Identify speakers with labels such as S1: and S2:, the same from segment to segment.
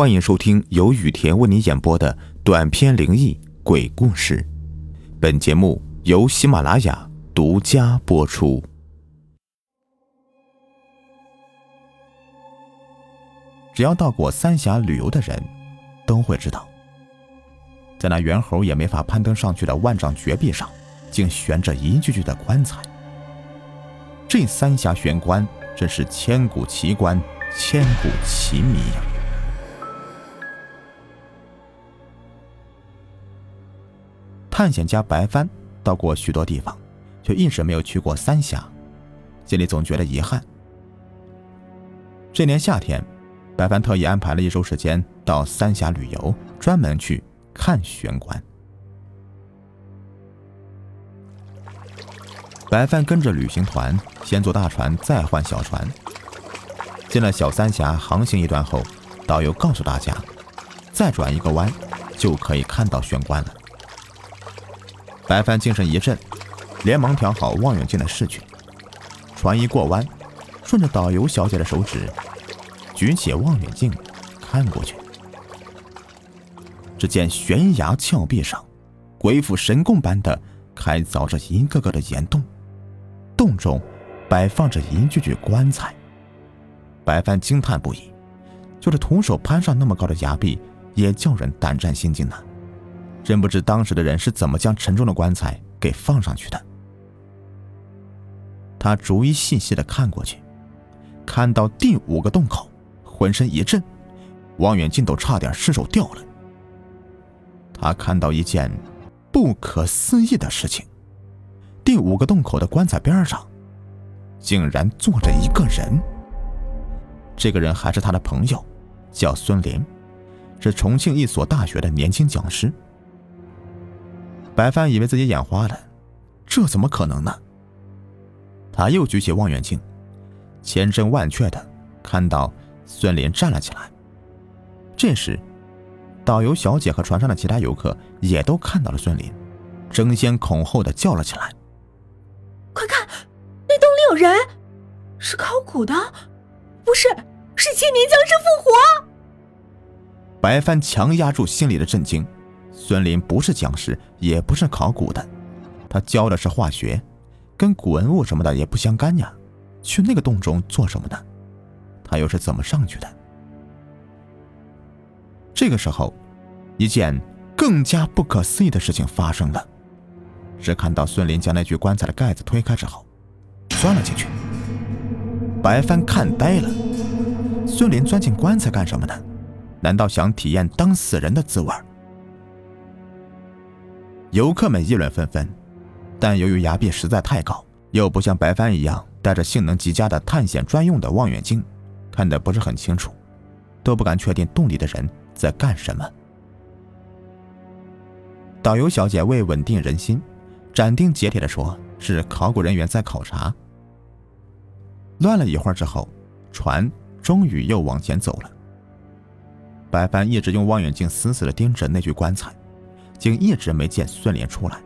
S1: 欢迎收听由雨田为你演播的短篇灵异鬼故事。本节目由喜马拉雅独家播出。只要到过三峡旅游的人，都会知道，在那猿猴也没法攀登上去的万丈绝壁上，竟悬着一具具的棺材。这三峡悬棺真是千古奇观，千古奇谜呀！探险家白帆到过许多地方，却一直没有去过三峡，心里总觉得遗憾。这年夏天，白帆特意安排了一周时间到三峡旅游，专门去看悬棺。白帆跟着旅行团，先坐大船，再换小船。进了小三峡，航行一段后，导游告诉大家，再转一个弯，就可以看到悬棺了。白帆精神一振，连忙调好望远镜的视距。船一过弯，顺着导游小姐的手指，举起望远镜看过去，只见悬崖峭壁上，鬼斧神工般的开凿着一个个的岩洞。洞中摆放着一具具棺材，白帆惊叹不已。就是徒手攀上那么高的崖壁，也叫人胆战心惊呢。真不知当时的人是怎么将沉重的棺材给放上去的。他逐一细细的看过去，看到第五个洞口，浑身一震，望远镜都差点失手掉了。他看到一件不可思议的事情。第五个洞口的棺材边上，竟然坐着一个人。这个人还是他的朋友，叫孙林，是重庆一所大学的年轻讲师。白帆以为自己眼花了，这怎么可能呢？他又举起望远镜，千真万确的看到孙林站了起来。这时，导游小姐和船上的其他游客也都看到了孙林，争先恐后的叫了起来。
S2: 快看，那洞里有人，是考古的，不是，是千年僵尸复活。
S1: 白帆强压住心里的震惊，孙林不是僵尸，也不是考古的，他教的是化学，跟古文物什么的也不相干呀。去那个洞中做什么呢？他又是怎么上去的？这个时候，一件更加不可思议的事情发生了。只看到孙林将那具棺材的盖子推开之后，钻了进去。白帆看呆了，孙林钻进棺材干什么呢？难道想体验当死人的滋味？游客们议论纷纷，但由于崖壁实在太高，又不像白帆一样带着性能极佳的探险专用的望远镜，看得不是很清楚，都不敢确定洞里的人在干什么。导游小姐为稳定人心。斩钉截铁地说：“是考古人员在考察。”乱了一会儿之后，船终于又往前走了。白帆一直用望远镜死死地盯着那具棺材，竟一直没见孙林出来。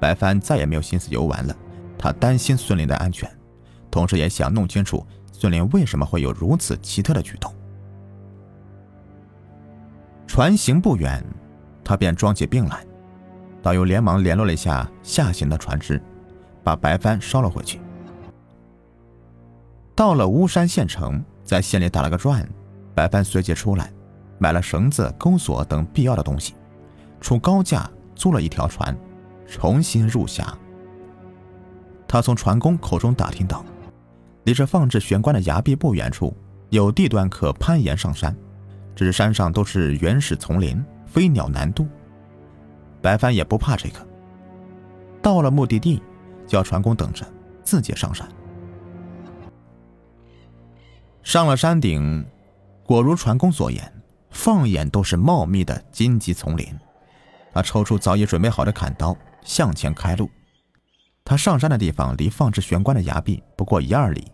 S1: 白帆再也没有心思游玩了，他担心孙林的安全，同时也想弄清楚孙林为什么会有如此奇特的举动。船行不远，他便装起病来。导游连忙联络了一下下行的船只，把白帆捎了回去。到了巫山县城，在县里打了个转，白帆随即出来，买了绳子、钩索等必要的东西，出高价租了一条船，重新入峡。他从船工口中打听到，离这放置悬棺的崖壁不远处有地段可攀岩上山，只是山上都是原始丛林，飞鸟难渡。白帆也不怕这个。到了目的地，叫船工等着，自己上山。上了山顶，果如船工所言，放眼都是茂密的荆棘丛林。他抽出早已准备好的砍刀，向前开路。他上山的地方离放置悬棺的崖壁不过一二里，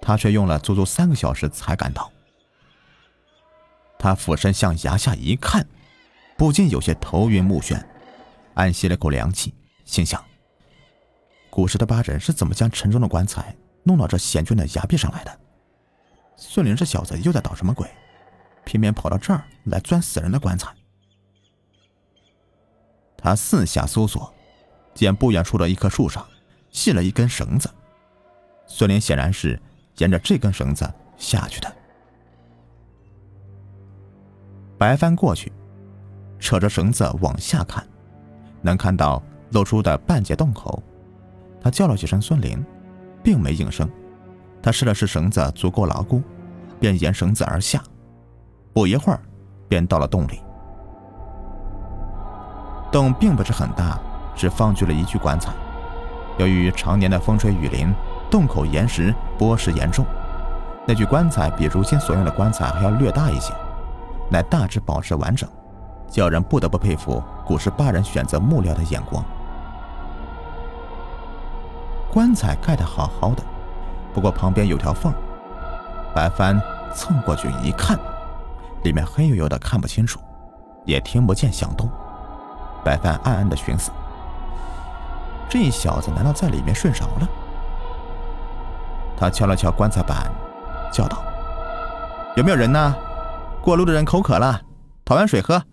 S1: 他却用了足足三个小时才赶到。他俯身向崖下一看，不禁有些头晕目眩。暗吸了口凉气，心想：古时的八人是怎么将沉重的棺材弄到这险峻的崖壁上来的？孙林这小子又在捣什么鬼？偏偏跑到这儿来钻死人的棺材。他四下搜索，见不远处的一棵树上系了一根绳子。孙林显然是沿着这根绳子下去的。白帆过去，扯着绳子往下看，能看到露出的半截洞口。他叫了几声孙林，并没应声。他试了试绳子足够牢固，便沿绳子而下。不一会儿，便到了洞里。洞并不是很大，只放置了一具棺材。由于常年的风吹雨淋，洞口岩石剥蚀严重，那具棺材比如今所用的棺材还要略大一些，乃大致保持完整，叫人不得不佩服古时巴人选择木料的眼光。棺材盖得好好的，不过旁边有条缝，白帆蹭过去一看，里面黑黝黝的，看不清楚，也听不见响动。白帆暗暗的寻思：这小子难道在里面睡着了？他敲了敲棺材板，叫道：“有没有人呢？过路的人口渴了，讨碗水喝。”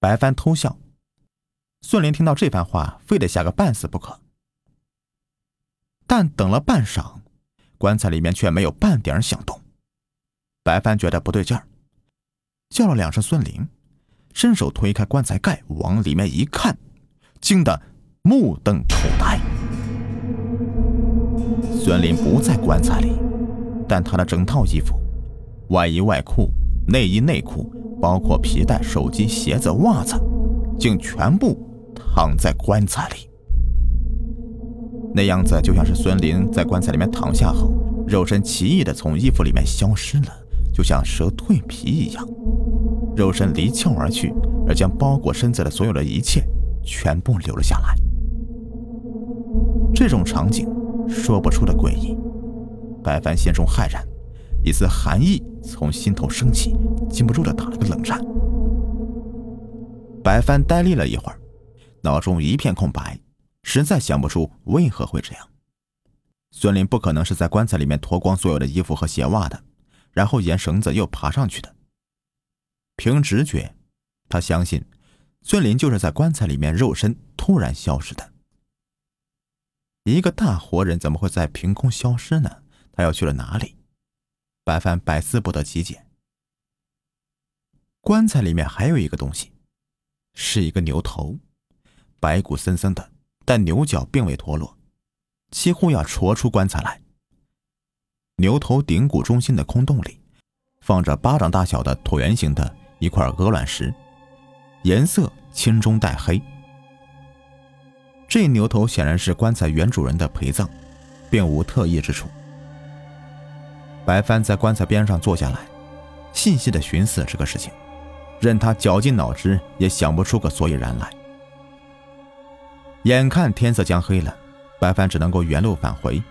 S1: 白帆偷笑。孙林听到这番话，非得吓个半死不可。但等了半晌，棺材里面却没有半点响动。白帆觉得不对劲儿，叫了两声孙林。伸手推开棺材盖，往里面一看，惊得目瞪口呆。孙林不在棺材里，但他的整套衣服，外衣外裤、内衣内裤，包括皮带、手机、鞋子、袜子，竟全部躺在棺材里。那样子就像是孙林在棺材里面躺下后，肉身奇异的从衣服里面消失了，就像蛇蜕皮一样。肉身离鞘而去，而将包裹身子的所有的一切全部留了下来。这种场景说不出的诡异，白帆心中骇然，一丝寒意从心头升起，禁不住的打了个冷战。白帆呆立了一会儿，脑中一片空白，实在想不出为何会这样。孙林不可能是在棺材里面脱光所有的衣服和鞋袜的，然后沿绳子又爬上去的。凭直觉，他相信孙林就是在棺材里面肉身突然消失的。一个大活人怎么会在凭空消失呢？他要去了哪里？白帆百思不得其解。棺材里面还有一个东西，是一个牛头，白骨森森的，但牛角并未脱落，几乎要戳出棺材来。牛头顶骨中心的空洞里，放着巴掌大小的椭圆形的。一块鹅卵石，颜色青中带黑。这牛头显然是棺材原主人的陪葬，并无特异之处。白帆在棺材边上坐下来，细细的寻思这个事情，任他绞尽脑汁也想不出个所以然来。眼看天色将黑了，白帆只能够原路返回。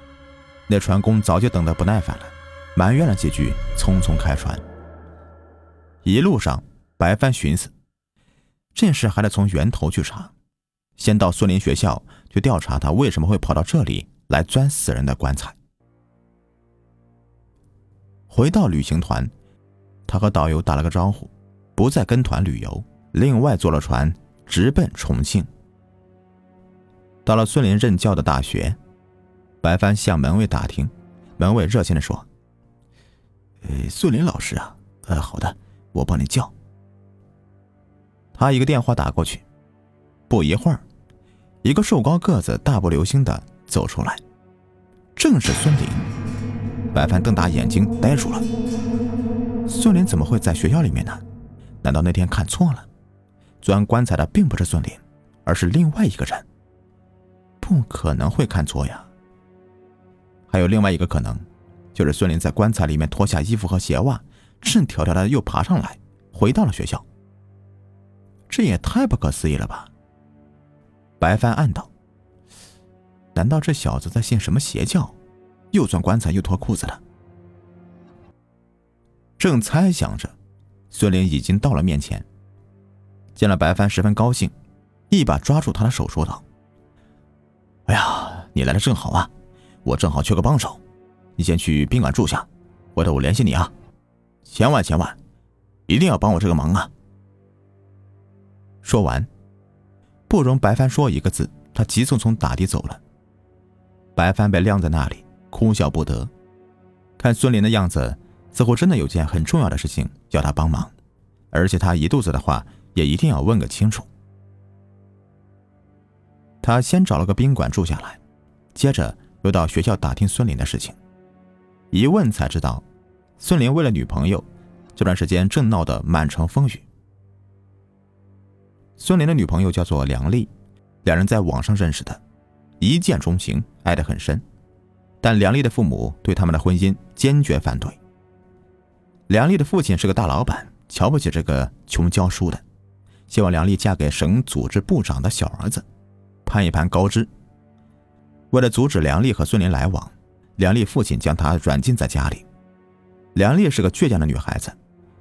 S1: 那船工早就等得不耐烦了，埋怨了几句，匆匆开船。一路上，白帆寻思，这事还得从源头去查。先到孙林学校去调查他为什么会跑到这里来钻死人的棺材。回到旅行团，他和导游打了个招呼，不再跟团旅游，另外坐了船直奔重庆。到了孙林任教的大学，白帆向门卫打听，门卫热心的说：“呃，孙林老师啊，呃，好的。”我帮你叫。他一个电话打过去，不一会儿，一个瘦高个子、大步流星的走出来，正是孙林。白帆瞪大眼睛呆住了。孙林怎么会在学校里面呢？难道那天看错了？钻棺材的并不是孙林，而是另外一个人。不可能会看错呀。还有另外一个可能，就是孙林在棺材里面脱下衣服和鞋袜。赤条条的又爬上来，回到了学校。这也太不可思议了吧！白帆暗道：“难道这小子在信什么邪教？又钻棺材又脱裤子的？”正猜想着，孙林已经到了面前，见了白帆，十分高兴，一把抓住他的手，说道：“哎呀，你来的正好啊！我正好缺个帮手，你先去宾馆住下，回头我联系你啊。”千万千万，一定要帮我这个忙啊！说完，不容白帆说一个字，他急匆匆打的走了。白帆被晾在那里，哭笑不得。看孙林的样子，似乎真的有件很重要的事情要他帮忙，而且他一肚子的话也一定要问个清楚。他先找了个宾馆住下来，接着又到学校打听孙林的事情。一问才知道，孙林为了女朋友，这段时间正闹得满城风雨。孙林的女朋友叫做梁丽，两人在网上认识的，一见钟情，爱得很深。但梁丽的父母对他们的婚姻坚决反对。梁丽的父亲是个大老板，瞧不起这个穷教书的，希望梁丽嫁给省组织部长的小儿子，攀一攀高枝。为了阻止梁丽和孙林来往。梁丽父亲将她软禁在家里。梁丽是个倔强的女孩子，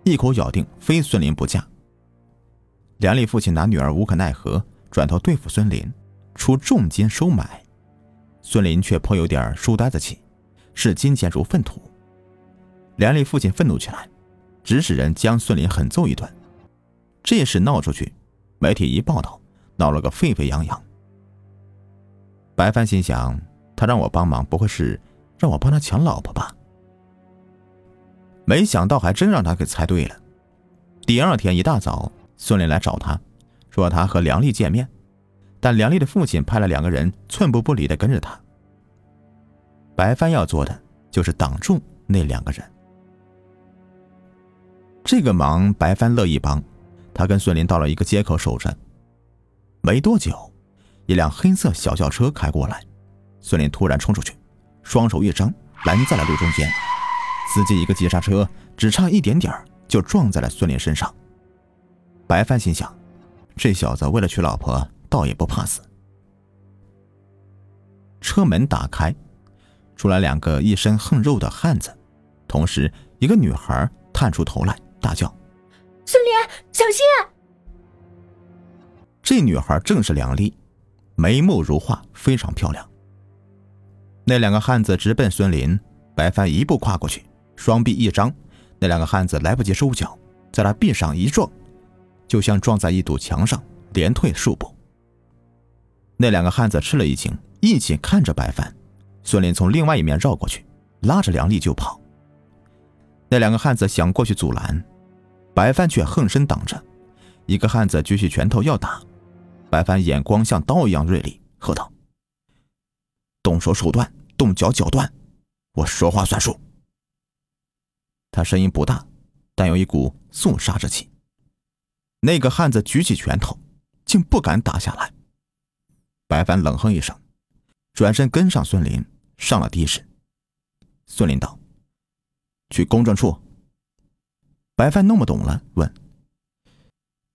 S1: 一口咬定非孙林不嫁。梁丽父亲拿女儿无可奈何，转头对付孙林，出重金收买。孙林却颇有点书呆子气，视金钱如粪土。梁丽父亲愤怒起来，指使人将孙林狠揍一顿。这事闹出去，媒体一报道，闹了个沸沸扬扬。白帆心想，他让我帮忙，不会是……让我帮他抢老婆吧，没想到还真让他给猜对了。第二天一大早，孙林来找他，说他和梁丽见面，但梁丽的父亲派了两个人寸步不离的跟着他。白帆要做的就是挡住那两个人。这个忙白帆乐意帮，他跟孙林到了一个街口守着。没多久，一辆黑色小轿车开过来，孙林突然冲出去。双手一张，拦在了路中间。司机一个急刹车，只差一点点就撞在了孙林身上。白帆心想，这小子为了娶老婆，倒也不怕死。车门打开，出来两个一身横肉的汉子，同时一个女孩探出头来，大叫：“
S2: 孙林，小心！”
S1: 这女孩正是梁丽，眉目如画，非常漂亮。那两个汉子直奔孙林，白帆一步跨过去，双臂一张，那两个汉子来不及收脚，在他臂上一撞，就像撞在一堵墙上，连退数步。那两个汉子吃了一惊，一起看着白帆。孙林从另外一面绕过去，拉着梁丽就跑。那两个汉子想过去阻拦，白帆却横身挡着。一个汉子举起拳头要打，白帆眼光像刀一样锐利，喝道。动手手段，动脚脚断，我说话算数。他声音不大，但有一股肃杀之气。那个汉子举起拳头，竟不敢打下来。白帆冷哼一声，转身跟上孙林，上了的士。孙林道：“去公证处。”白帆弄不懂了，问：“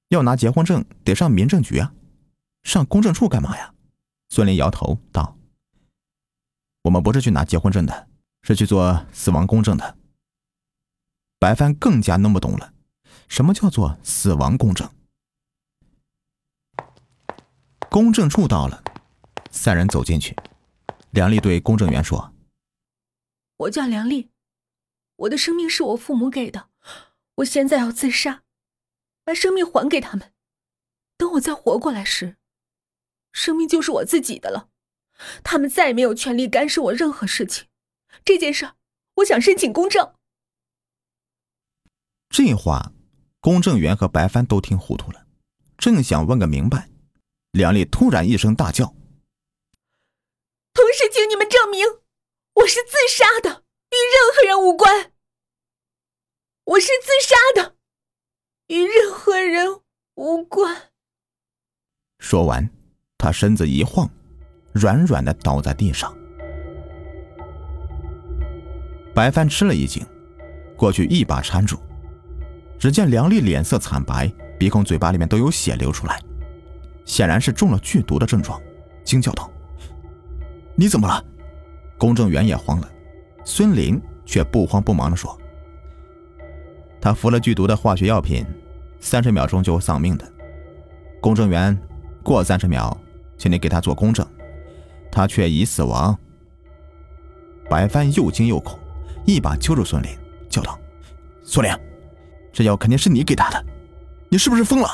S1: 要拿结婚证，得上民政局啊，上公证处干嘛呀？”孙林摇头道。我们不是去拿结婚证的，是去做死亡公证的。白帆更加弄不懂了，什么叫做死亡公证？公证处到了，三人走进去。梁丽对公证员说：“
S2: 我叫梁丽，我的生命是我父母给的，我现在要自杀，把生命还给他们。等我再活过来时，生命就是我自己的了。”他们再也没有权利干涉我任何事情。这件事，我想申请公证。
S1: 这话，公证员和白帆都听糊涂了，正想问个明白，梁丽突然一声大叫：“
S2: 同时，请你们证明我是自杀的，与任何人无关。我是自杀的，与任何人无关。”
S1: 说完，他身子一晃。软软的倒在地上，白帆吃了一惊，过去一把搀住。只见梁丽脸色惨白，鼻孔、嘴巴里面都有血流出来，显然是中了剧毒的症状，惊叫道：“你怎么了？”公证员也慌了，孙林却不慌不忙的说：“他服了剧毒的化学药品，三十秒钟就会丧命的。公证员，过三十秒，请你给他做公证。”他却已死亡。白帆又惊又恐，一把揪住孙林，叫道：“孙林，
S3: 这药肯定是你给他的，你是不是疯了？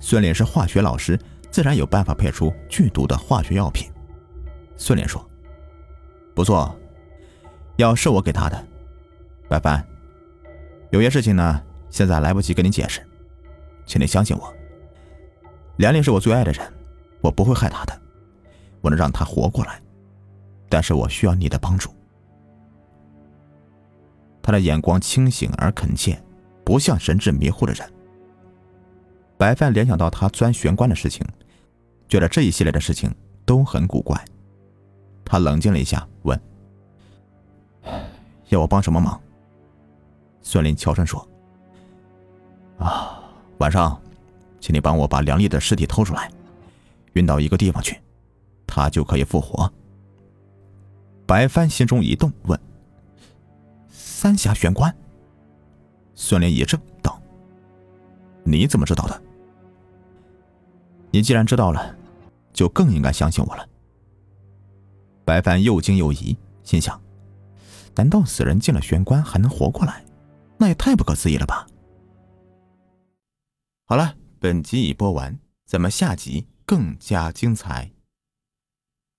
S1: 孙林是化学老师，自然有办法配出剧毒的化学药品。孙林说：“不错，药是我给他的。白帆，有些事情呢，现在来不及跟你解释，请你相信我。梁丽是我最爱的人，我不会害她的，我能让她活过来，但是我需要你的帮助。”他的眼光清醒而恳切，不像神志迷糊的人。白帆联想到他钻玄关的事情，觉得这一系列的事情都很古怪。他冷静了一下，问：“要我帮什么忙？”孙林悄声说：“啊，晚上，请你帮我把梁丽的尸体偷出来，运到一个地方去，她就可以复活。”白帆心中一动，问。三峡玄关。孙连一怔，道：“你怎么知道的？你既然知道了，就更应该相信我了。”白帆又惊又疑，心想：“难道死人进了玄关还能活过来？那也太不可思议了吧！”好了，本集已播完，咱们下集更加精彩。